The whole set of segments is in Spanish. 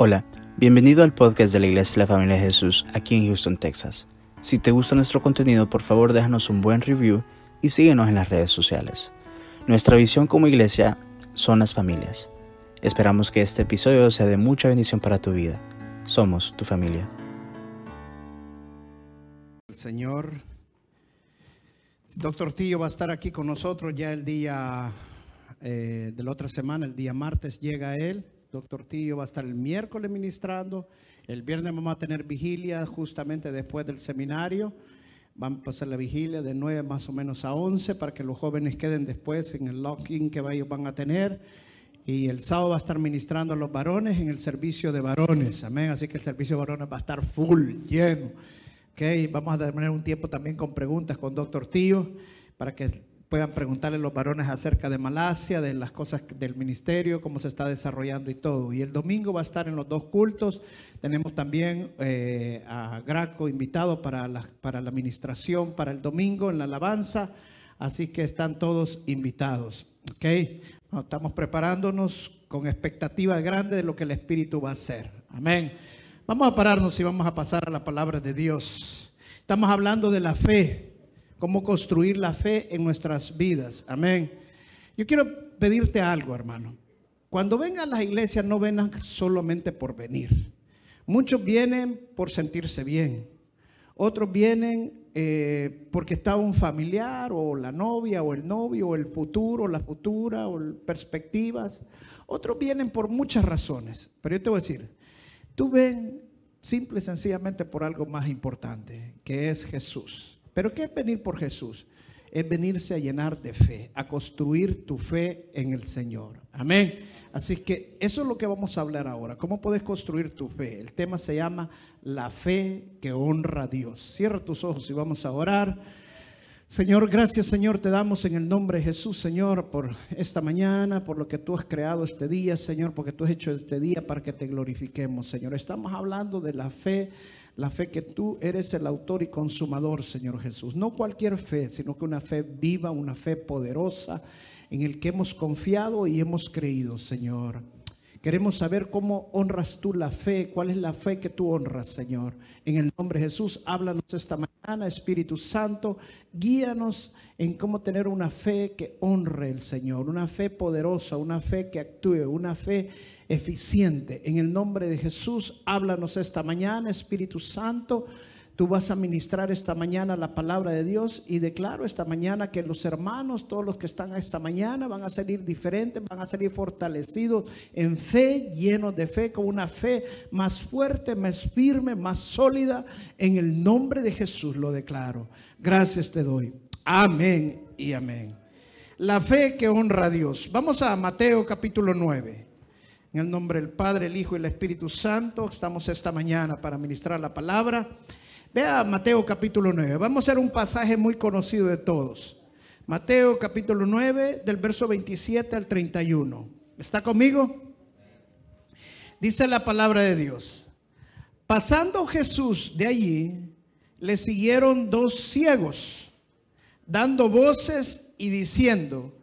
Hola, bienvenido al podcast de la Iglesia de la Familia de Jesús aquí en Houston, Texas. Si te gusta nuestro contenido, por favor déjanos un buen review y síguenos en las redes sociales. Nuestra visión como iglesia son las familias. Esperamos que este episodio sea de mucha bendición para tu vida. Somos tu familia. El Señor, Doctor Tío va a estar aquí con nosotros ya el día eh, de la otra semana, el día martes llega él. Doctor Tío va a estar el miércoles ministrando. El viernes vamos a tener vigilia justamente después del seminario. Van a pasar la vigilia de 9 más o menos a 11 para que los jóvenes queden después en el lock-in que ellos van a tener. Y el sábado va a estar ministrando a los varones en el servicio de varones. Amén. Así que el servicio de varones va a estar full, lleno. Okay. Vamos a tener un tiempo también con preguntas con Doctor Tío para que puedan preguntarle los varones acerca de Malasia, de las cosas del ministerio, cómo se está desarrollando y todo. Y el domingo va a estar en los dos cultos. Tenemos también eh, a Graco invitado para la, para la administración para el domingo en la alabanza. Así que están todos invitados. ¿okay? Estamos preparándonos con expectativa grande de lo que el Espíritu va a hacer. Amén. Vamos a pararnos y vamos a pasar a la palabra de Dios. Estamos hablando de la fe cómo construir la fe en nuestras vidas. Amén. Yo quiero pedirte algo, hermano. Cuando vengan a las iglesias, no vengan solamente por venir. Muchos vienen por sentirse bien. Otros vienen eh, porque está un familiar o la novia o el novio o el futuro o la futura o perspectivas. Otros vienen por muchas razones. Pero yo te voy a decir, tú ven simple y sencillamente por algo más importante, que es Jesús. Pero ¿qué es venir por Jesús? Es venirse a llenar de fe, a construir tu fe en el Señor. Amén. Así que eso es lo que vamos a hablar ahora. ¿Cómo puedes construir tu fe? El tema se llama la fe que honra a Dios. Cierra tus ojos y vamos a orar. Señor, gracias Señor, te damos en el nombre de Jesús, Señor, por esta mañana, por lo que tú has creado este día, Señor, porque tú has hecho este día para que te glorifiquemos, Señor. Estamos hablando de la fe la fe que tú eres el autor y consumador, Señor Jesús. No cualquier fe, sino que una fe viva, una fe poderosa en el que hemos confiado y hemos creído, Señor. Queremos saber cómo honras tú la fe, cuál es la fe que tú honras, Señor. En el nombre de Jesús, háblanos esta mañana, Espíritu Santo, guíanos en cómo tener una fe que honre el Señor, una fe poderosa, una fe que actúe, una fe eficiente. En el nombre de Jesús, háblanos esta mañana, Espíritu Santo. Tú vas a ministrar esta mañana la palabra de Dios y declaro esta mañana que los hermanos, todos los que están esta mañana, van a salir diferentes, van a salir fortalecidos en fe, llenos de fe, con una fe más fuerte, más firme, más sólida. En el nombre de Jesús lo declaro. Gracias te doy. Amén y amén. La fe que honra a Dios. Vamos a Mateo capítulo 9. En el nombre del Padre, el Hijo y el Espíritu Santo, estamos esta mañana para ministrar la palabra. Vea Mateo capítulo 9. Vamos a hacer un pasaje muy conocido de todos. Mateo capítulo 9, del verso 27 al 31. ¿Está conmigo? Dice la palabra de Dios. Pasando Jesús de allí, le siguieron dos ciegos, dando voces y diciendo,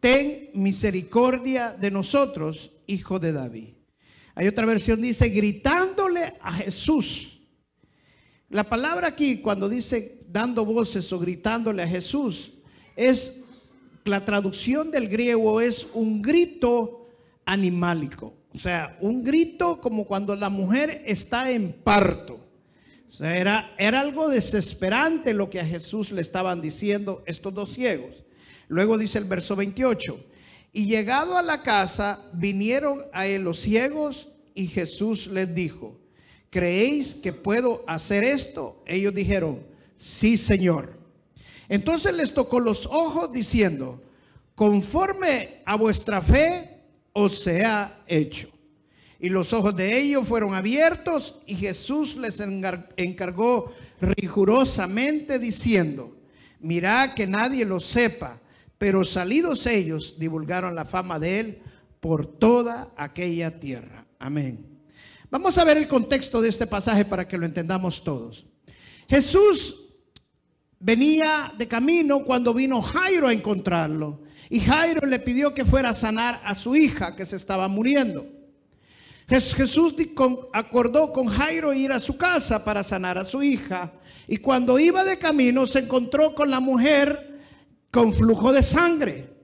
ten misericordia de nosotros hijo de David. Hay otra versión dice gritándole a Jesús. La palabra aquí cuando dice dando voces o gritándole a Jesús es la traducción del griego es un grito animálico. O sea, un grito como cuando la mujer está en parto. O sea, era, era algo desesperante lo que a Jesús le estaban diciendo estos dos ciegos. Luego dice el verso 28. Y llegado a la casa, vinieron a él los ciegos y Jesús les dijo, ¿creéis que puedo hacer esto? Ellos dijeron, sí, Señor. Entonces les tocó los ojos diciendo, conforme a vuestra fe os sea hecho. Y los ojos de ellos fueron abiertos y Jesús les encargó rigurosamente diciendo, mirad que nadie lo sepa pero salidos ellos, divulgaron la fama de él por toda aquella tierra. Amén. Vamos a ver el contexto de este pasaje para que lo entendamos todos. Jesús venía de camino cuando vino Jairo a encontrarlo. Y Jairo le pidió que fuera a sanar a su hija que se estaba muriendo. Jesús acordó con Jairo ir a su casa para sanar a su hija. Y cuando iba de camino se encontró con la mujer con flujo de sangre.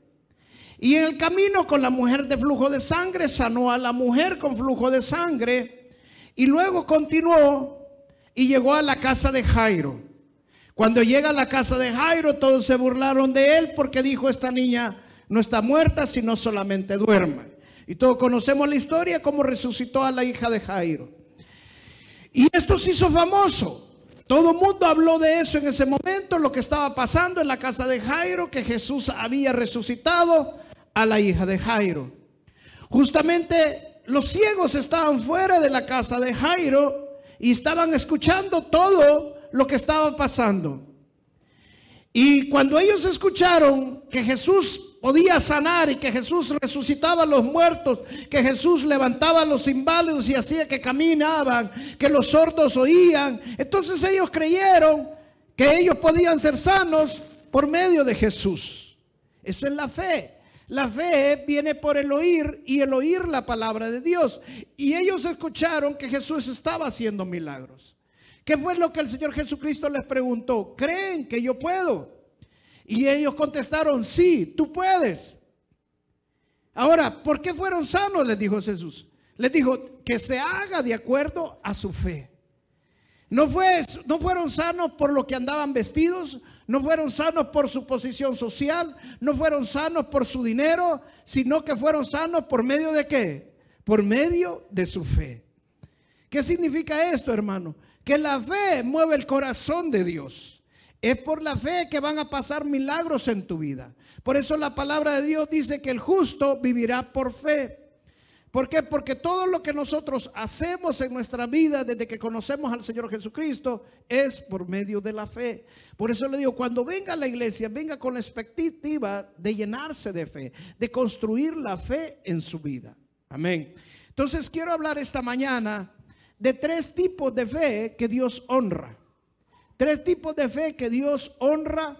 Y en el camino con la mujer de flujo de sangre sanó a la mujer con flujo de sangre. Y luego continuó y llegó a la casa de Jairo. Cuando llega a la casa de Jairo, todos se burlaron de él porque dijo, esta niña no está muerta, sino solamente duerme. Y todos conocemos la historia, cómo resucitó a la hija de Jairo. Y esto se hizo famoso. Todo el mundo habló de eso en ese momento, lo que estaba pasando en la casa de Jairo, que Jesús había resucitado a la hija de Jairo. Justamente los ciegos estaban fuera de la casa de Jairo y estaban escuchando todo lo que estaba pasando. Y cuando ellos escucharon que Jesús podía sanar y que Jesús resucitaba a los muertos, que Jesús levantaba a los inválidos y hacía que caminaban, que los sordos oían. Entonces ellos creyeron que ellos podían ser sanos por medio de Jesús. Eso es la fe. La fe viene por el oír y el oír la palabra de Dios. Y ellos escucharon que Jesús estaba haciendo milagros. ¿Qué fue lo que el Señor Jesucristo les preguntó? ¿Creen que yo puedo? Y ellos contestaron, sí, tú puedes. Ahora, ¿por qué fueron sanos? Les dijo Jesús. Les dijo que se haga de acuerdo a su fe. No, fue, no fueron sanos por lo que andaban vestidos, no fueron sanos por su posición social, no fueron sanos por su dinero, sino que fueron sanos por medio de qué? Por medio de su fe. ¿Qué significa esto, hermano? Que la fe mueve el corazón de Dios. Es por la fe que van a pasar milagros en tu vida. Por eso la palabra de Dios dice que el justo vivirá por fe. ¿Por qué? Porque todo lo que nosotros hacemos en nuestra vida desde que conocemos al Señor Jesucristo es por medio de la fe. Por eso le digo, cuando venga a la iglesia, venga con la expectativa de llenarse de fe, de construir la fe en su vida. Amén. Entonces quiero hablar esta mañana de tres tipos de fe que Dios honra. Tres tipos de fe que Dios honra,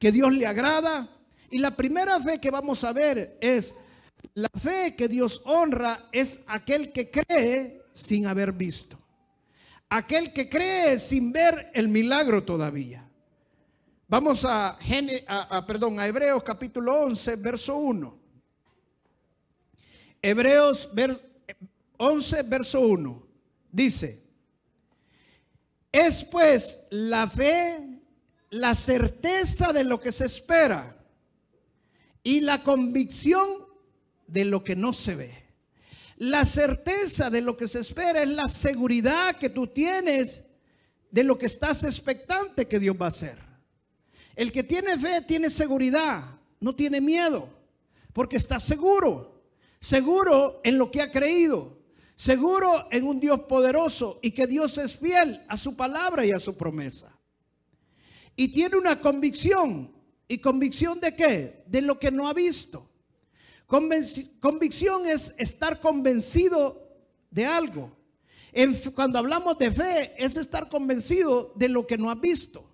que Dios le agrada. Y la primera fe que vamos a ver es la fe que Dios honra es aquel que cree sin haber visto. Aquel que cree sin ver el milagro todavía. Vamos a, perdón, a Hebreos capítulo 11, verso 1. Hebreos 11, verso 1. Dice, es pues la fe, la certeza de lo que se espera y la convicción de lo que no se ve. La certeza de lo que se espera es la seguridad que tú tienes de lo que estás expectante que Dios va a hacer. El que tiene fe tiene seguridad, no tiene miedo, porque está seguro, seguro en lo que ha creído seguro en un Dios poderoso y que Dios es fiel a su palabra y a su promesa. Y tiene una convicción. ¿Y convicción de qué? De lo que no ha visto. Convicción es estar convencido de algo. cuando hablamos de fe, es estar convencido de lo que no ha visto.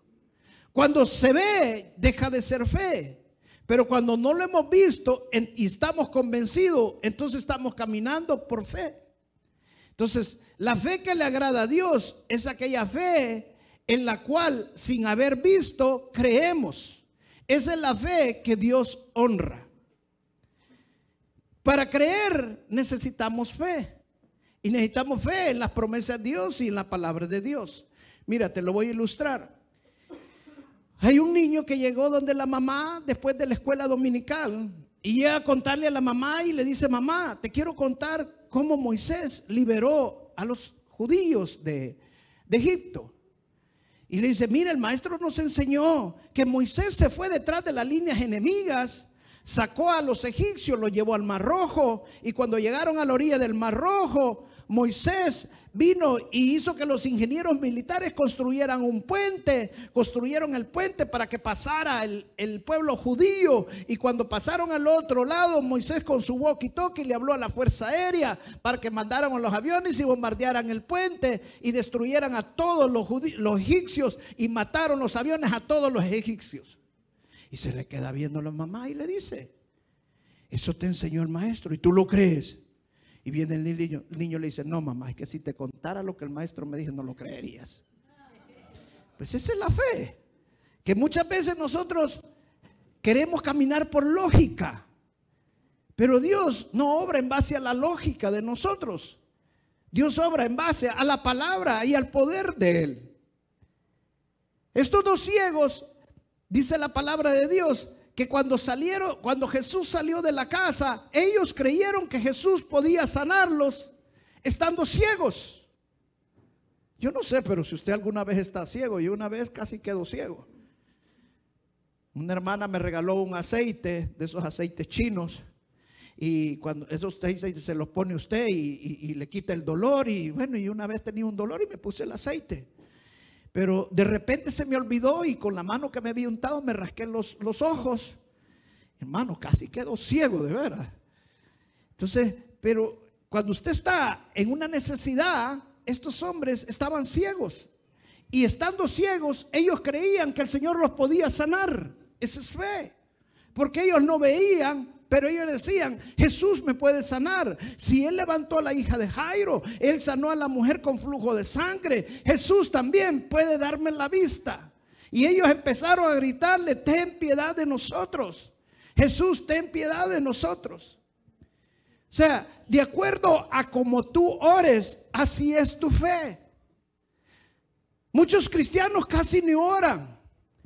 Cuando se ve, deja de ser fe. Pero cuando no lo hemos visto y estamos convencidos, entonces estamos caminando por fe. Entonces, la fe que le agrada a Dios es aquella fe en la cual sin haber visto creemos. Esa es la fe que Dios honra. Para creer necesitamos fe. Y necesitamos fe en las promesas de Dios y en la palabra de Dios. Mira, te lo voy a ilustrar. Hay un niño que llegó donde la mamá después de la escuela dominical y llega a contarle a la mamá y le dice, mamá, te quiero contar cómo Moisés liberó a los judíos de, Egipto. Y le dice, mira, el maestro nos enseñó que Moisés se fue detrás de las líneas enemigas, sacó a los egipcios, los llevó al Mar Rojo, y cuando llegaron a la orilla del Mar Rojo, Moisés vino y hizo que los ingenieros militares construyeran un puente, construyeron el puente para que pasara el, pueblo judío. Y cuando pasaron al otro lado, Moisés con su walkie-talkie le habló a la Fuerza Aérea para que mandaran a los aviones y bombardearan el puente y destruyeran a todos los, los egipcios y mataron los aviones a todos los egipcios. Y se le queda viendo a la mamá y le dice, eso te enseñó el maestro y tú lo crees. Y viene el niño, el niño le dice, no mamá, es que si te contara lo que el maestro me dijo, no lo creerías. Pues esa es la fe. Que muchas veces nosotros queremos caminar por lógica. Pero Dios no obra en base a la lógica de nosotros. Dios obra en base a la palabra y al poder de Él. Estos dos ciegos, dice la palabra de Dios, que cuando salieron, cuando Jesús salió de la casa, ellos creyeron que Jesús podía sanarlos estando ciegos. Yo no sé, pero si usted alguna vez está ciego, yo una vez casi quedo ciego. Una hermana me regaló un aceite, de esos aceites chinos, y cuando esos aceites se los pone usted y, y, le quita el dolor, y bueno, y una vez tenía un dolor y me puse el aceite. Pero de repente se me olvidó y con la mano que me había untado me rasqué los, los ojos. Hermano, casi quedo ciego, de verdad. Entonces, pero cuando usted está en una necesidad, estos hombres estaban ciegos. Y estando ciegos, ellos creían que el Señor los podía sanar. Esa es fe. Porque ellos no veían, pero ellos decían, Jesús me puede sanar. Si Él levantó a la hija de Jairo, Él sanó a la mujer con flujo de sangre, Jesús también puede darme la vista. Y ellos empezaron a gritarle, ten piedad de nosotros. Jesús, ten piedad de nosotros. O sea, de acuerdo a como tú ores, así es tu fe. Muchos cristianos casi ni oran.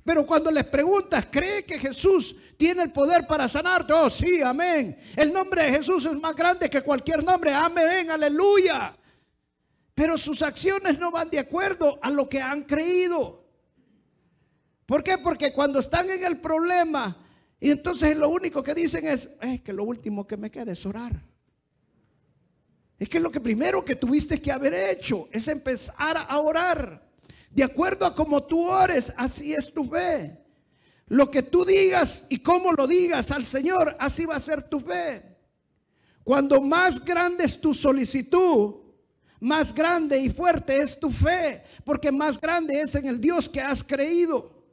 Pero cuando les preguntas, ¿cree que Jesús tiene el poder para sanarte? Oh, sí, amén. El nombre de Jesús es más grande que cualquier nombre. Amén, aleluya. Pero sus acciones no van de acuerdo a lo que han creído. ¿Por qué? Porque cuando están en el problema, y entonces lo único que dicen es, es que lo último que me queda es orar. Es que lo que primero que tuviste que haber hecho es empezar a orar. De acuerdo a cómo tú ores, así es tu fe. Lo que tú digas y cómo lo digas al Señor, así va a ser tu fe. Cuando más grande es tu solicitud, más grande y fuerte es tu fe, porque más grande es en el Dios que has creído.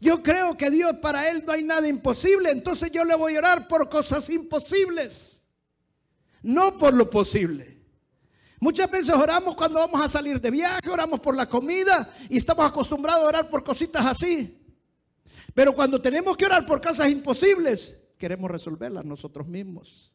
Yo creo que Dios para Él no hay nada imposible, entonces yo le voy a orar por cosas imposibles, no por lo posible. Muchas veces oramos cuando vamos a salir de viaje, oramos por la comida y estamos acostumbrados a orar por cositas así. Pero cuando tenemos que orar por cosas imposibles, queremos resolverlas nosotros mismos.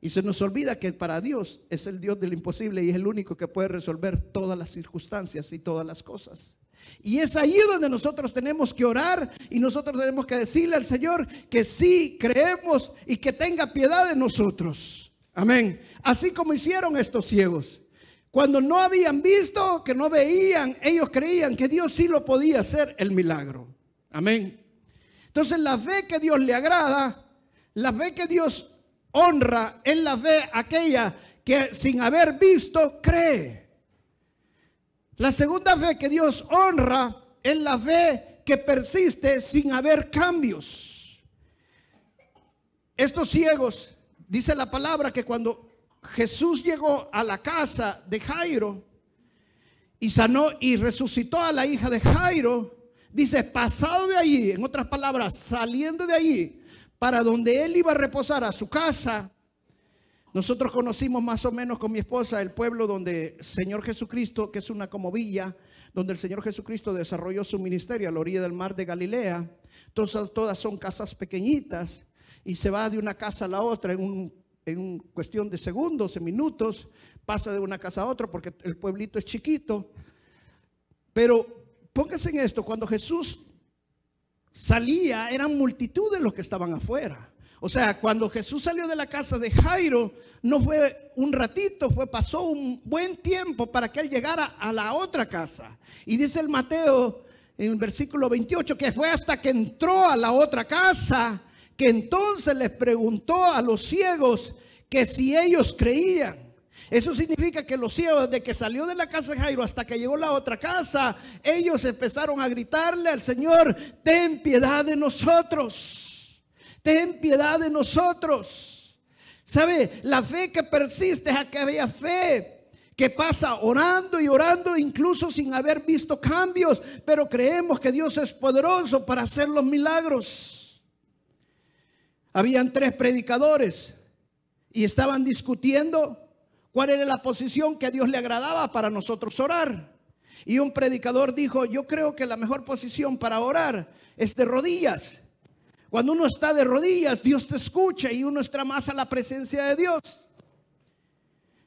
Y se nos olvida que para Dios es el Dios del imposible y es el único que puede resolver todas las circunstancias y todas las cosas. Y es ahí donde nosotros tenemos que orar y nosotros tenemos que decirle al Señor que sí creemos y que tenga piedad de nosotros. Amén. Así como hicieron estos ciegos. Cuando no habían visto, que no veían, ellos creían que Dios sí lo podía hacer el milagro. Amén. Entonces la fe que Dios le agrada, la fe que Dios honra, es la fe aquella que sin haber visto cree. La segunda fe que Dios honra es la fe que persiste sin haber cambios. Estos ciegos dice la palabra que cuando Jesús llegó a la casa de Jairo y sanó y resucitó a la hija de Jairo, dice, pasado de allí, en otras palabras, saliendo de allí, para donde él iba a reposar a su casa, nosotros conocimos más o menos con mi esposa el pueblo donde Señor Jesucristo, que es una como villa, donde el Señor Jesucristo desarrolló su ministerio a la orilla del mar de Galilea. Entonces todas son casas pequeñitas y se va de una casa a la otra en, un, cuestión de segundos, en minutos, pasa de una casa a otra porque el pueblito es chiquito. Pero póngase en esto, cuando Jesús salía, eran multitudes los que estaban afuera. O sea, cuando Jesús salió de la casa de Jairo, no fue un ratito, fue pasó un buen tiempo para que él llegara a la otra casa. Y dice el Mateo en el versículo 28 que fue hasta que entró a la otra casa que entonces les preguntó a los ciegos que si ellos creían. Eso significa que los ciegos, de que salió de la casa de Jairo hasta que llegó a la otra casa, ellos empezaron a gritarle al Señor, ten piedad de nosotros, ten piedad de nosotros. ¿Sabe? La fe que persiste es aquella fe que pasa orando y orando incluso sin haber visto cambios, pero creemos que Dios es poderoso para hacer los milagros. Habían tres predicadores y estaban discutiendo cuál era la posición que a Dios le agradaba para nosotros orar. Y un predicador dijo, yo creo que la mejor posición para orar es de rodillas. Cuando uno está de rodillas, Dios te escucha y uno está más a la presencia de Dios.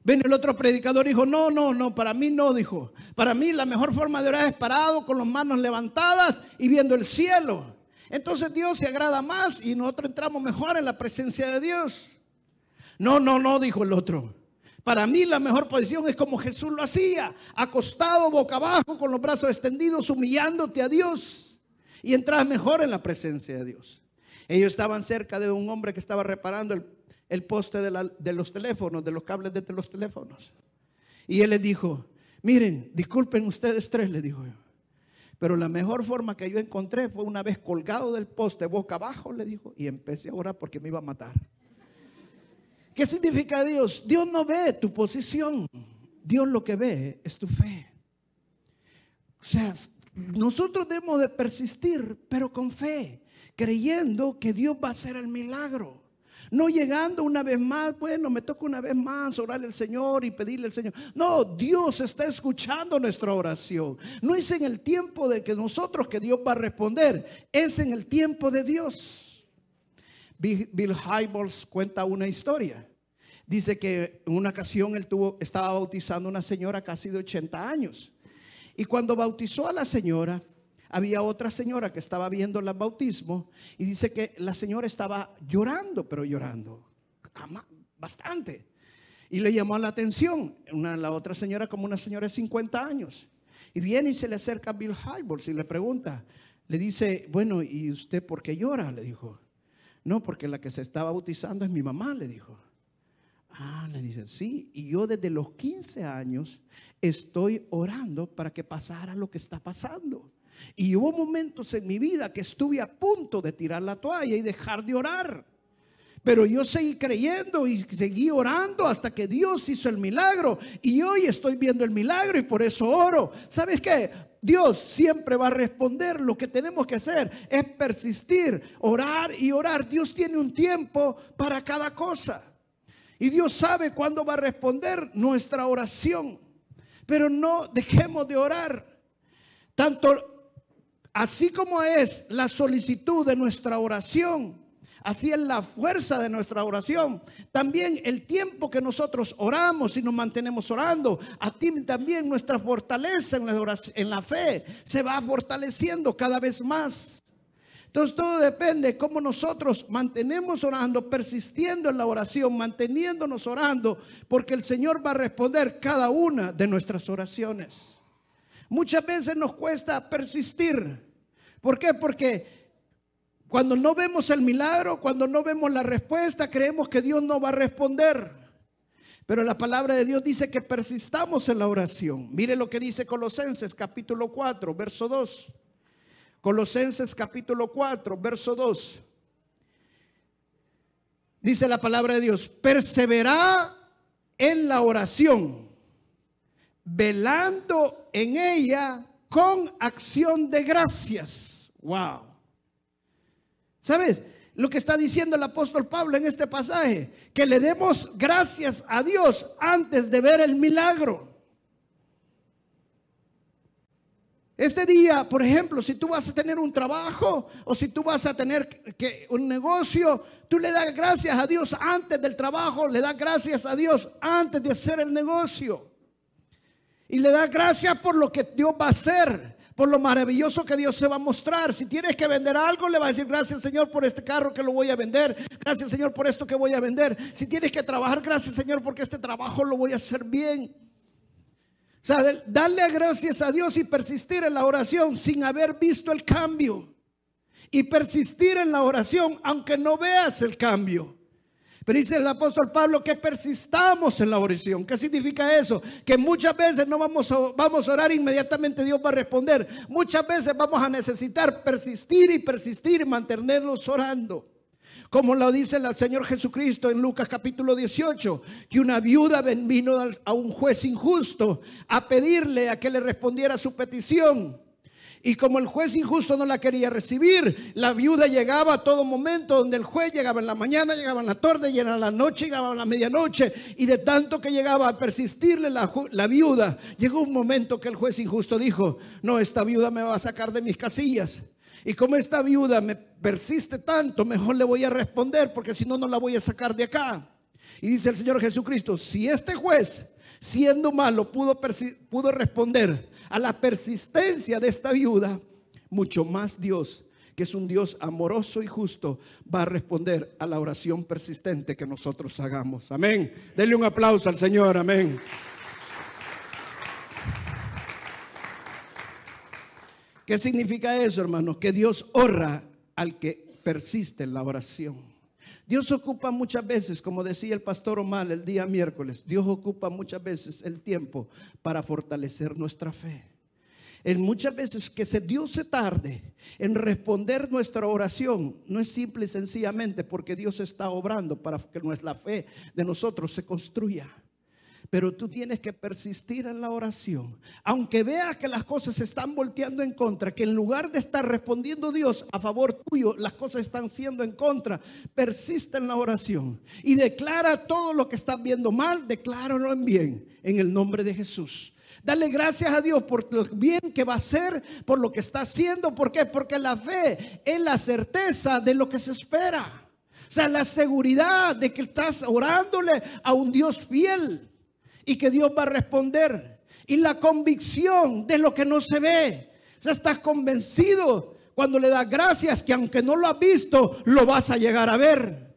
Ven, el otro predicador dijo, no, no, no, para mí no, dijo. Para mí la mejor forma de orar es parado, con las manos levantadas y viendo el cielo. Entonces Dios se agrada más y nosotros entramos mejor en la presencia de Dios. No, no, no, dijo el otro. Para mí la mejor posición es como Jesús lo hacía, acostado boca abajo con los brazos extendidos, humillándote a Dios. Y entras mejor en la presencia de Dios. Ellos estaban cerca de un hombre que estaba reparando el poste de, los teléfonos, de los cables de los teléfonos. Y él les dijo, miren, disculpen ustedes tres, le dijo yo. Pero la mejor forma que yo encontré fue una vez colgado del poste, boca abajo, le dijo, y empecé a orar porque me iba a matar. ¿Qué significa Dios? Dios no ve tu posición. Dios lo que ve es tu fe. O sea, nosotros debemos de persistir, pero con fe, creyendo que Dios va a hacer el milagro. No llegando una vez más, bueno, me toca una vez más orarle al Señor y pedirle al Señor. No, Dios está escuchando nuestra oración. No es en el tiempo de que nosotros que Dios va a responder, es en el tiempo de Dios. Bill Hybels cuenta una historia. Dice que en una ocasión él estaba bautizando a una señora casi de 80 años. Y cuando bautizó a la señora, había otra señora que estaba viendo el bautismo y dice que la señora estaba llorando, pero llorando bastante. Y le llamó la atención una, la otra señora como una señora de 50 años. Y viene y se le acerca a Bill Hybels y le pregunta, le dice, bueno, ¿y usted por qué llora? Le dijo. No, porque la que se estaba bautizando es mi mamá, le dijo. Ah, le dice, sí, y yo desde los 15 años estoy orando para que pasara lo que está pasando. Y hubo momentos en mi vida que estuve a punto de tirar la toalla y dejar de orar. Pero yo seguí creyendo y seguí orando hasta que Dios hizo el milagro. Y hoy estoy viendo el milagro y por eso oro. ¿Sabes qué? Dios siempre va a responder. Lo que tenemos que hacer es persistir, orar y orar. Dios tiene un tiempo para cada cosa. Y Dios sabe cuándo va a responder nuestra oración. Pero no dejemos de orar. Tanto Así como es la solicitud de nuestra oración, así es la fuerza de nuestra oración. También el tiempo que nosotros oramos y nos mantenemos orando, a ti también nuestra fortaleza en la, fe se va fortaleciendo cada vez más. Entonces todo depende de cómo nosotros mantenemos orando, persistiendo en la oración, manteniéndonos orando, porque el Señor va a responder cada una de nuestras oraciones. Muchas veces nos cuesta persistir. ¿Por qué? Porque cuando no vemos el milagro, cuando no vemos la respuesta, creemos que Dios no va a responder. Pero la palabra de Dios dice que persistamos en la oración. Mire lo que dice Colosenses capítulo 4, verso 2. Colosenses capítulo 4, verso 2. Dice la palabra de Dios, persevera en la oración velando en ella con acción de gracias. Wow. ¿Sabes? Lo que está diciendo el apóstol Pablo en este pasaje, que le demos gracias a Dios antes de ver el milagro. Este día, por ejemplo, si tú vas a tener un trabajo o si tú vas a tener que, un negocio, tú le das gracias a Dios antes del trabajo, le das gracias a Dios antes de hacer el negocio. Y le da gracias por lo que Dios va a hacer, por lo maravilloso que Dios se va a mostrar. Si tienes que vender algo, le va a decir gracias Señor por este carro que lo voy a vender. Gracias Señor por esto que voy a vender. Si tienes que trabajar, gracias Señor porque este trabajo lo voy a hacer bien. O sea, darle gracias a Dios y persistir en la oración sin haber visto el cambio. Y persistir en la oración aunque no veas el cambio. Pero dice el apóstol Pablo que persistamos en la oración. ¿Qué significa eso? Que muchas veces no vamos a, vamos a orar inmediatamente Dios va a responder. Muchas veces vamos a necesitar persistir y persistir y mantenernos orando. Como lo dice el Señor Jesucristo en Lucas capítulo 18, que una viuda vino a un juez injusto a pedirle a que le respondiera su petición. Y como el juez injusto no la quería recibir, la viuda llegaba a todo momento donde el juez llegaba en la mañana, llegaba en la tarde, llegaba en la noche, llegaba en la medianoche. Y de tanto que llegaba a persistirle la, viuda, llegó un momento que el juez injusto dijo, no, esta viuda me va a sacar de mis casillas. Y como esta viuda me persiste tanto, mejor le voy a responder porque si no, no la voy a sacar de acá. Y dice el Señor Jesucristo, si este juez, siendo malo, pudo, pudo responder a la persistencia de esta viuda, mucho más Dios, que es un Dios amoroso y justo, va a responder a la oración persistente que nosotros hagamos. Amén. Denle un aplauso al Señor. Amén. ¿Qué significa eso, hermanos? Que Dios honra al que persiste en la oración. Dios ocupa muchas veces, como decía el pastor Omar el día miércoles, Dios ocupa muchas veces el tiempo para fortalecer nuestra fe. En muchas veces que se Dios se tarde en responder nuestra oración, no es simple y sencillamente porque Dios está obrando para que nuestra fe de nosotros se construya. Pero tú tienes que persistir en la oración. Aunque veas que las cosas se están volteando en contra, que en lugar de estar respondiendo Dios a favor tuyo, las cosas están siendo en contra, persiste en la oración. Y declara todo lo que estás viendo mal, decláralo en bien, en el nombre de Jesús. Dale gracias a Dios por lo bien que va a hacer, por lo que está haciendo. ¿Por qué? Porque la fe es la certeza de lo que se espera. O sea, la seguridad de que estás orándole a un Dios fiel y que Dios va a responder. Y la convicción de lo que no se ve. O sea, estás convencido cuando le das gracias que aunque no lo has visto, lo vas a llegar a ver.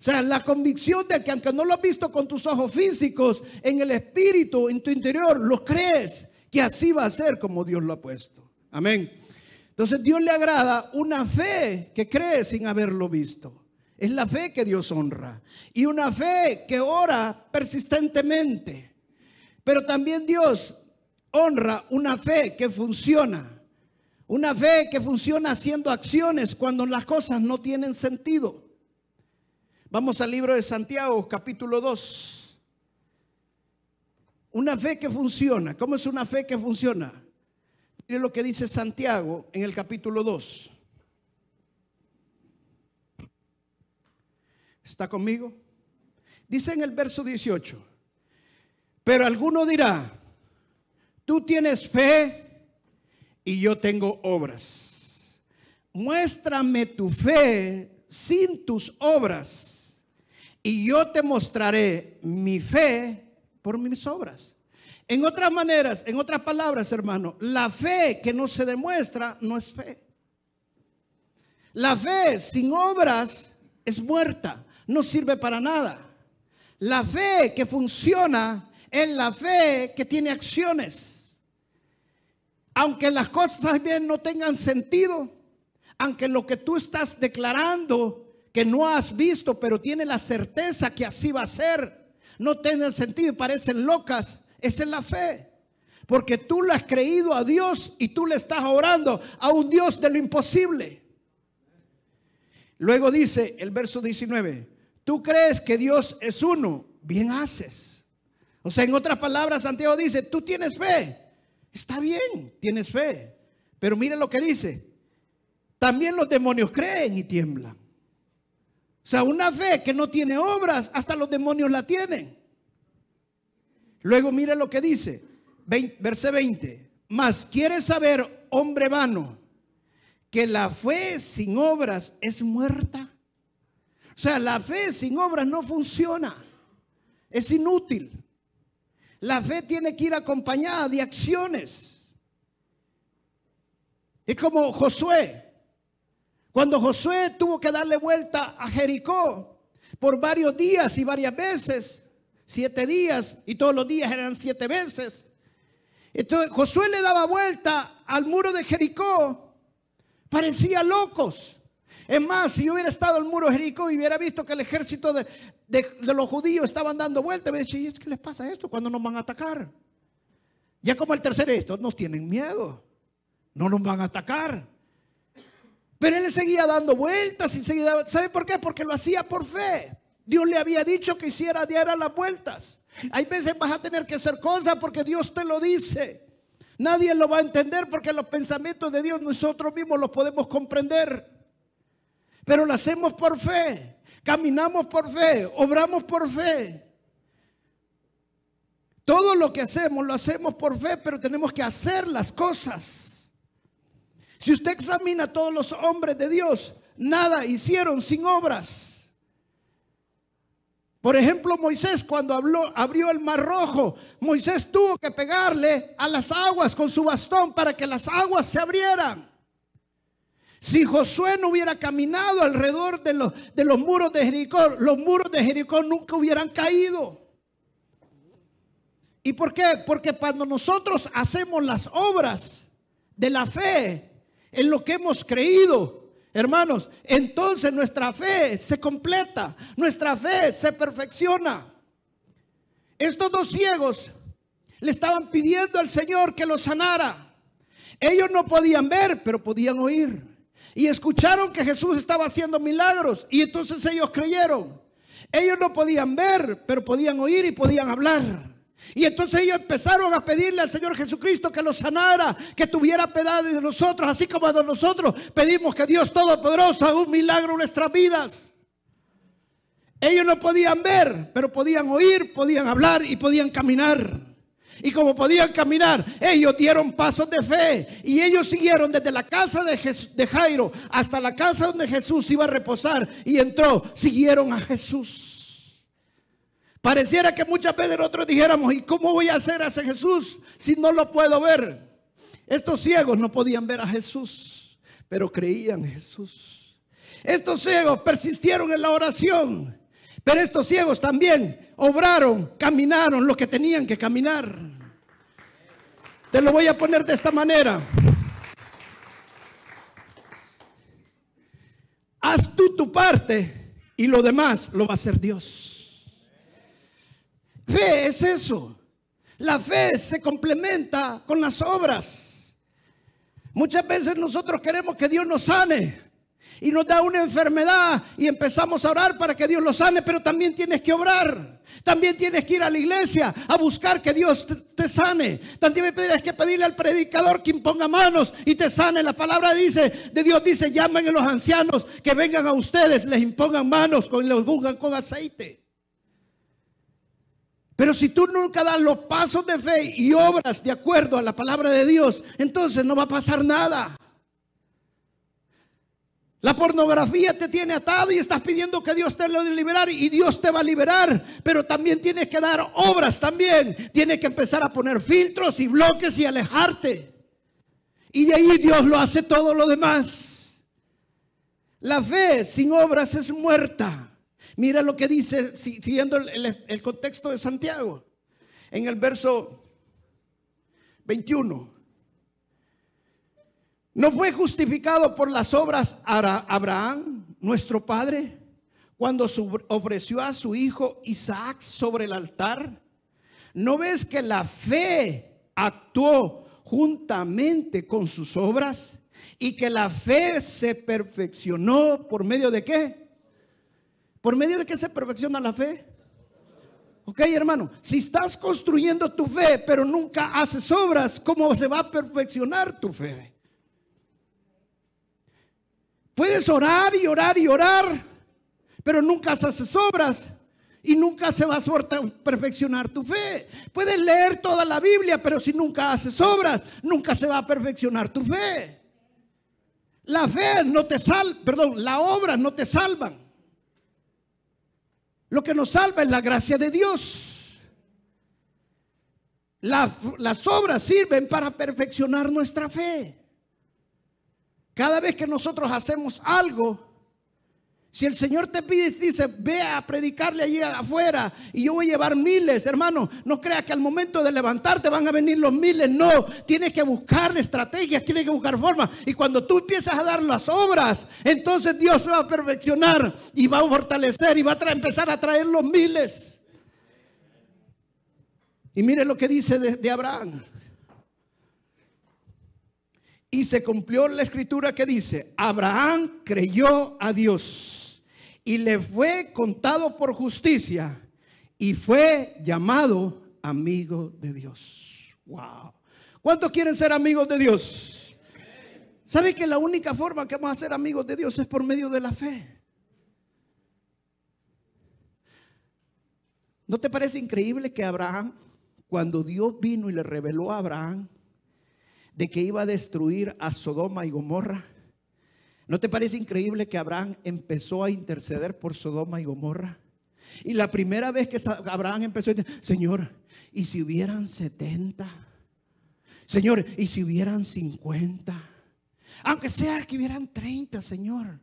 O sea, la convicción de que aunque no lo has visto con tus ojos físicos, en el espíritu, en tu interior, lo crees que así va a ser como Dios lo ha puesto. Amén. Entonces Dios le agrada una fe que cree sin haberlo visto. Es la fe que Dios honra. Y una fe que ora persistentemente. Pero también Dios honra una fe que funciona. Una fe que funciona haciendo acciones cuando las cosas no tienen sentido. Vamos al libro de Santiago, capítulo 2. Una fe que funciona. ¿Cómo es una fe que funciona? Mire lo que dice Santiago en el capítulo 2. ¿Está conmigo? Dice en el verso 18, pero alguno dirá, tú tienes fe y yo tengo obras. Muéstrame tu fe sin tus obras y yo te mostraré mi fe por mis obras. En otras maneras, en otras palabras, hermano, la fe que no se demuestra no es fe. La fe sin obras es muerta no sirve para nada. La fe que funciona es la fe que tiene acciones. Aunque las cosas bien no tengan sentido, aunque lo que tú estás declarando que no has visto, pero tiene la certeza que así va a ser, no tengan sentido y parecen locas, esa es la fe. Porque tú le has creído a Dios y tú le estás orando a un Dios de lo imposible. Luego dice el verso 19, tú crees que Dios es uno, bien haces. O sea, en otras palabras, Santiago dice, tú tienes fe. Está bien, tienes fe. Pero mire lo que dice. También los demonios creen y tiemblan. O sea, una fe que no tiene obras, hasta los demonios la tienen. Luego mire lo que dice, verse 20. Mas quieres saber, hombre vano, que la fe sin obras es muerta. O sea, la fe sin obras no funciona. Es inútil. La fe tiene que ir acompañada de acciones. Es como Josué. Cuando Josué tuvo que darle vuelta a Jericó por varios días y varias veces, siete días, y todos los días eran siete veces. Entonces Josué le daba vuelta al muro de Jericó. Parecía locos. Es más, si yo hubiera estado en el muro Jericó y hubiera visto que el ejército de, los judíos estaban dando vueltas, me decía, ¿qué les pasa esto? cuando nos van a atacar? Ya como el tercer, estos nos tienen miedo, no nos van a atacar. Pero él seguía dando vueltas y seguía, ¿sabe por qué? Porque lo hacía por fe. Dios le había dicho que hiciera diaria las vueltas. Hay veces vas a tener que hacer cosas porque Dios te lo dice. Nadie lo va a entender porque los pensamientos de Dios nosotros mismos los podemos comprender. Pero lo hacemos por fe, caminamos por fe, obramos por fe. Todo lo que hacemos lo hacemos por fe, pero tenemos que hacer las cosas. Si usted examina a todos los hombres de Dios, nada hicieron sin obras. Por ejemplo, Moisés cuando habló, abrió el mar rojo, Moisés tuvo que pegarle a las aguas con su bastón para que las aguas se abrieran. Si Josué no hubiera caminado alrededor de los, muros de Jericó, los muros de Jericó nunca hubieran caído. ¿Y por qué? Porque cuando nosotros hacemos las obras de la fe en lo que hemos creído, Hermanos, entonces nuestra fe se completa, nuestra fe se perfecciona. Estos dos ciegos le estaban pidiendo al Señor que los sanara. Ellos no podían ver, pero podían oír. Y escucharon que Jesús estaba haciendo milagros. Y entonces ellos creyeron. Ellos no podían ver, pero podían oír y podían hablar. Y entonces ellos empezaron a pedirle al Señor Jesucristo que los sanara, que tuviera piedad de nosotros, así como de nosotros pedimos que Dios Todopoderoso haga un milagro en nuestras vidas. Ellos no podían ver, pero podían oír, podían hablar y podían caminar. Y como podían caminar, ellos dieron pasos de fe. Y ellos siguieron desde la casa de, Jairo hasta la casa donde Jesús iba a reposar y entró. Siguieron a Jesús. Pareciera que muchas veces nosotros dijéramos, ¿y cómo voy a hacer a ese Jesús si no lo puedo ver? Estos ciegos no podían ver a Jesús, pero creían en Jesús. Estos ciegos persistieron en la oración, pero estos ciegos también obraron, caminaron lo que tenían que caminar. Te lo voy a poner de esta manera. Haz tú tu parte y lo demás lo va a hacer Dios. Fe es eso. La fe se complementa con las obras. Muchas veces nosotros queremos que Dios nos sane y nos da una enfermedad y empezamos a orar para que Dios lo sane, pero también tienes que obrar. También tienes que ir a la iglesia a buscar que Dios te, sane. También tienes que pedirle al predicador que imponga manos y te sane. La palabra dice, de Dios dice, llamen a los ancianos que vengan a ustedes, les impongan manos, y los ungan con aceite. Pero si tú nunca das los pasos de fe y obras de acuerdo a la palabra de Dios, entonces no va a pasar nada. La pornografía te tiene atado y estás pidiendo que Dios te lo dé liberar y Dios te va a liberar, pero también tienes que dar obras también. Tienes que empezar a poner filtros y bloques y alejarte. Y de ahí Dios lo hace todo lo demás. La fe sin obras es muerta. Mira lo que dice, siguiendo el, contexto de Santiago, en el verso 21. ¿No fue justificado por las obras Abraham, nuestro padre, cuando ofreció a su hijo Isaac sobre el altar? ¿No ves que la fe actuó juntamente con sus obras y que la fe se perfeccionó por medio de qué? ¿Por medio de qué se perfecciona la fe? Ok, hermano, si estás construyendo tu fe, pero nunca haces obras, ¿cómo se va a perfeccionar tu fe? Puedes orar y orar y orar, pero nunca haces obras y nunca se va a perfeccionar tu fe. Puedes leer toda la Biblia, pero si nunca haces obras, nunca se va a perfeccionar tu fe. La fe no te salva, perdón, la obra no te salvan. Lo que nos salva es la gracia de Dios. las obras sirven para perfeccionar nuestra fe. Cada vez que nosotros hacemos algo, si el Señor te pide, dice, ve a predicarle allí afuera y yo voy a llevar miles, hermano, no creas que al momento de levantarte van a venir los miles, no, tienes que buscar estrategias, tienes que buscar formas. Y cuando tú empiezas a dar las obras, entonces Dios va a perfeccionar y va a fortalecer y va a empezar a traer los miles. Y mire lo que dice de Abraham. Y se cumplió la escritura que dice, Abraham creyó a Dios y le fue contado por justicia y fue llamado amigo de Dios. Wow. ¿Cuántos quieren ser amigos de Dios? ¿Sabe que la única forma que vamos a ser amigos de Dios es por medio de la fe? ¿No te parece increíble que Abraham, cuando Dios vino y le reveló a Abraham de que iba a destruir a Sodoma y Gomorra, ¿no te parece increíble que Abraham empezó a interceder por Sodoma y Gomorra? Y la primera vez que Abraham empezó a decir, Señor, ¿y si hubieran 70? Señor, ¿y si hubieran 50? Aunque sea que hubieran 30, Señor.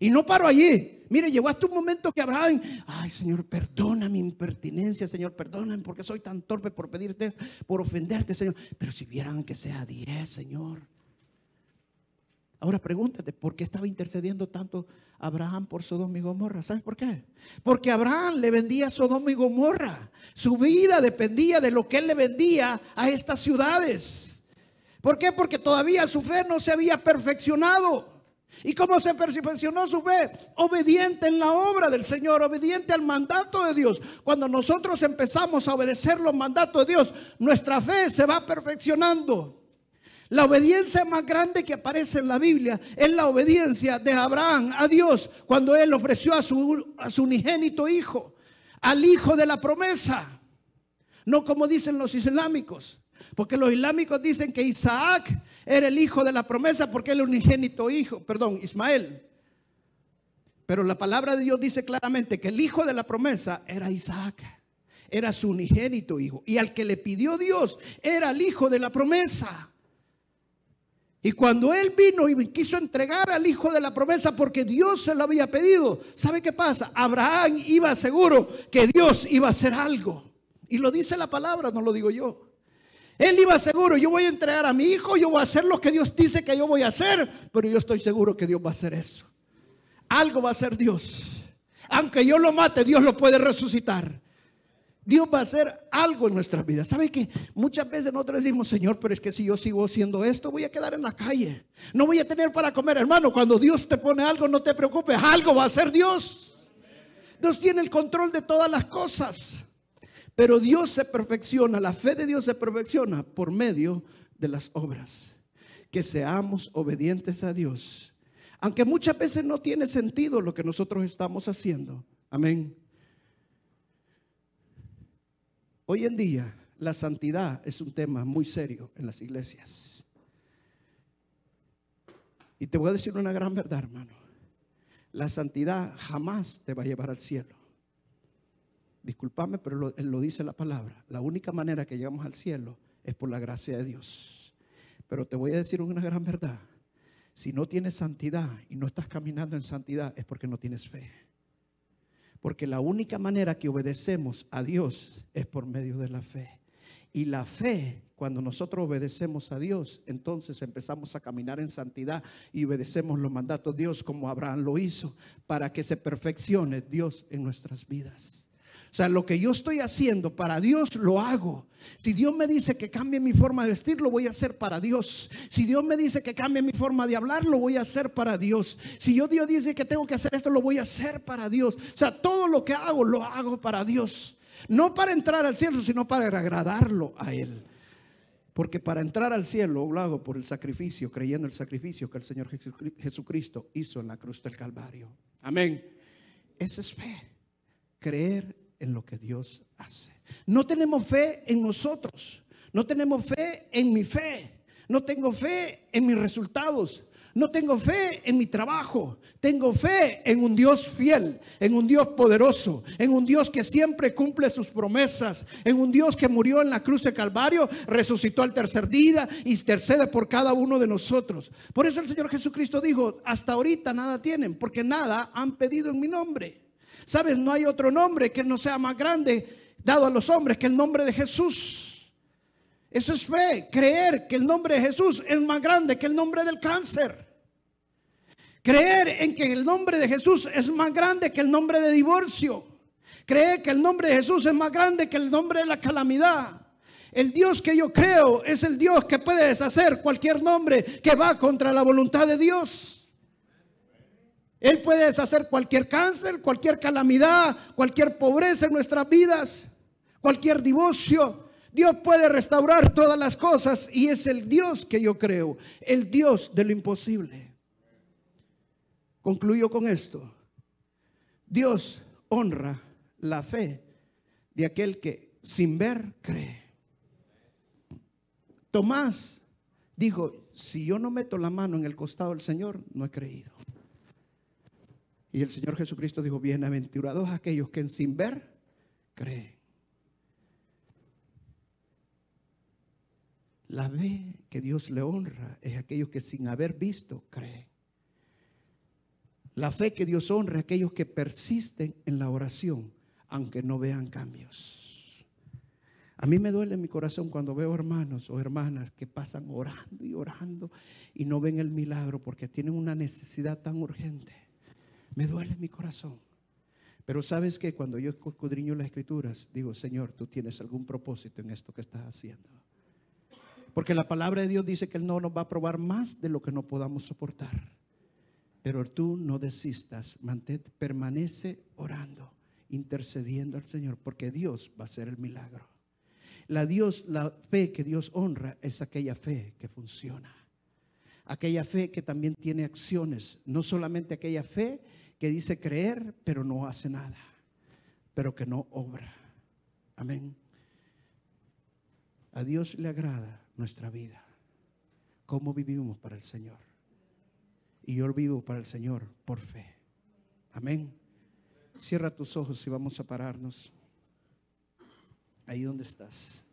Y no paro allí. Mire, llegó hasta un momento que Abraham, ay Señor, perdona mi impertinencia, Señor, perdóname porque soy tan torpe por pedirte, por ofenderte, Señor. Pero si vieran que sea 10, Señor. Ahora pregúntate, ¿por qué estaba intercediendo tanto Abraham por Sodoma y Gomorra? ¿Sabes por qué? Porque Abraham le vendía a Sodoma y Gomorra. Su vida dependía de lo que él le vendía a estas ciudades. ¿Por qué? Porque todavía su fe no se había perfeccionado. ¿Y cómo se perfeccionó su fe? Obediente en la obra del Señor, obediente al mandato de Dios. Cuando nosotros empezamos a obedecer los mandatos de Dios, nuestra fe se va perfeccionando. La obediencia más grande que aparece en la Biblia es la obediencia de Abraham a Dios cuando él ofreció a su, a su unigénito hijo, al hijo de la promesa. No como dicen los islámicos, porque los islámicos dicen que Isaac era el hijo de la promesa porque él un unigénito hijo, perdón, Ismael. Pero la palabra de Dios dice claramente que el hijo de la promesa era Isaac, era su unigénito hijo. Y al que le pidió Dios era el hijo de la promesa. Y cuando él vino y quiso entregar al hijo de la promesa porque Dios se lo había pedido, ¿sabe qué pasa? Abraham iba seguro que Dios iba a hacer algo. Y lo dice la palabra, no lo digo yo. Él iba seguro, yo voy a entregar a mi hijo, yo voy a hacer lo que Dios dice que yo voy a hacer, pero yo estoy seguro que Dios va a hacer eso. Algo va a hacer Dios. Aunque yo lo mate, Dios lo puede resucitar. Dios va a hacer algo en nuestras vidas. ¿Sabe que muchas veces nosotros decimos, Señor, pero es que si yo sigo haciendo esto, voy a quedar en la calle. No voy a tener para comer, hermano. Cuando Dios te pone algo, no te preocupes, algo va a hacer Dios. Dios tiene el control de todas las cosas. Pero Dios se perfecciona, la fe de Dios se perfecciona por medio de las obras. Que seamos obedientes a Dios. Aunque muchas veces no tiene sentido lo que nosotros estamos haciendo. Amén. Hoy en día la santidad es un tema muy serio en las iglesias. Y te voy a decir una gran verdad, hermano. La santidad jamás te va a llevar al cielo. Disculpame, pero lo, lo dice la palabra. La única manera que llegamos al cielo es por la gracia de Dios. Pero te voy a decir una gran verdad. Si no tienes santidad y no estás caminando en santidad es porque no tienes fe. Porque la única manera que obedecemos a Dios es por medio de la fe. Y la fe, cuando nosotros obedecemos a Dios, entonces empezamos a caminar en santidad y obedecemos los mandatos de Dios como Abraham lo hizo, para que se perfeccione Dios en nuestras vidas. O sea, lo que yo estoy haciendo para Dios lo hago. Si Dios me dice que cambie mi forma de vestir, lo voy a hacer para Dios. Si Dios me dice que cambie mi forma de hablar, lo voy a hacer para Dios. Si yo Dios dice que tengo que hacer esto, lo voy a hacer para Dios. O sea, todo lo que hago, lo hago para Dios. No para entrar al cielo, sino para agradarlo a Él. Porque para entrar al cielo lo hago por el sacrificio, creyendo el sacrificio que el Señor Jesucristo hizo en la cruz del Calvario. Amén. Esa es fe. Creer en lo que Dios hace. No tenemos fe en nosotros. No tenemos fe en mi fe. No tengo fe en mis resultados. No tengo fe en mi trabajo. Tengo fe en un Dios fiel, en un Dios poderoso, en un Dios que siempre cumple sus promesas, en un Dios que murió en la cruz de Calvario, resucitó al tercer día y intercede por cada uno de nosotros. Por eso el Señor Jesucristo dijo, hasta ahorita nada tienen, porque nada han pedido en mi nombre. Sabes, no hay otro nombre que no sea más grande dado a los hombres que el nombre de Jesús. Eso es fe, creer que el nombre de Jesús es más grande que el nombre del cáncer. Creer en que el nombre de Jesús es más grande que el nombre de divorcio. Creer que el nombre de Jesús es más grande que el nombre de la calamidad. El Dios que yo creo es el Dios que puede deshacer cualquier nombre que va contra la voluntad de Dios. Él puede deshacer cualquier cáncer, cualquier calamidad, cualquier pobreza en nuestras vidas, cualquier divorcio. Dios puede restaurar todas las cosas y es el Dios que yo creo, el Dios de lo imposible. Concluyo con esto. Dios honra la fe de aquel que sin ver cree. Tomás dijo, si yo no meto la mano en el costado del Señor, no he creído. Y el Señor Jesucristo dijo, bienaventurados aquellos que sin ver creen. La fe que Dios le honra es aquellos que sin haber visto creen. La fe que Dios honra es aquellos que persisten en la oración, aunque no vean cambios. A mí me duele mi corazón cuando veo hermanos o hermanas que pasan orando y orando y no ven el milagro porque tienen una necesidad tan urgente. Me duele mi corazón. Pero sabes que cuando yo escudriño las escrituras, digo, Señor, tú tienes algún propósito en esto que estás haciendo. Porque la palabra de Dios dice que Él no nos va a probar más de lo que no podamos soportar. Pero tú no desistas, mantén, permanece orando, intercediendo al Señor, porque Dios va a hacer el milagro. La, Dios, la fe que Dios honra es aquella fe que funciona. Aquella fe que también tiene acciones, no solamente aquella fe que dice creer, pero no hace nada, pero que no obra. Amén. A Dios le agrada nuestra vida, cómo vivimos para el Señor. Y yo vivo para el Señor por fe. Amén. Cierra tus ojos y vamos a pararnos ahí donde estás.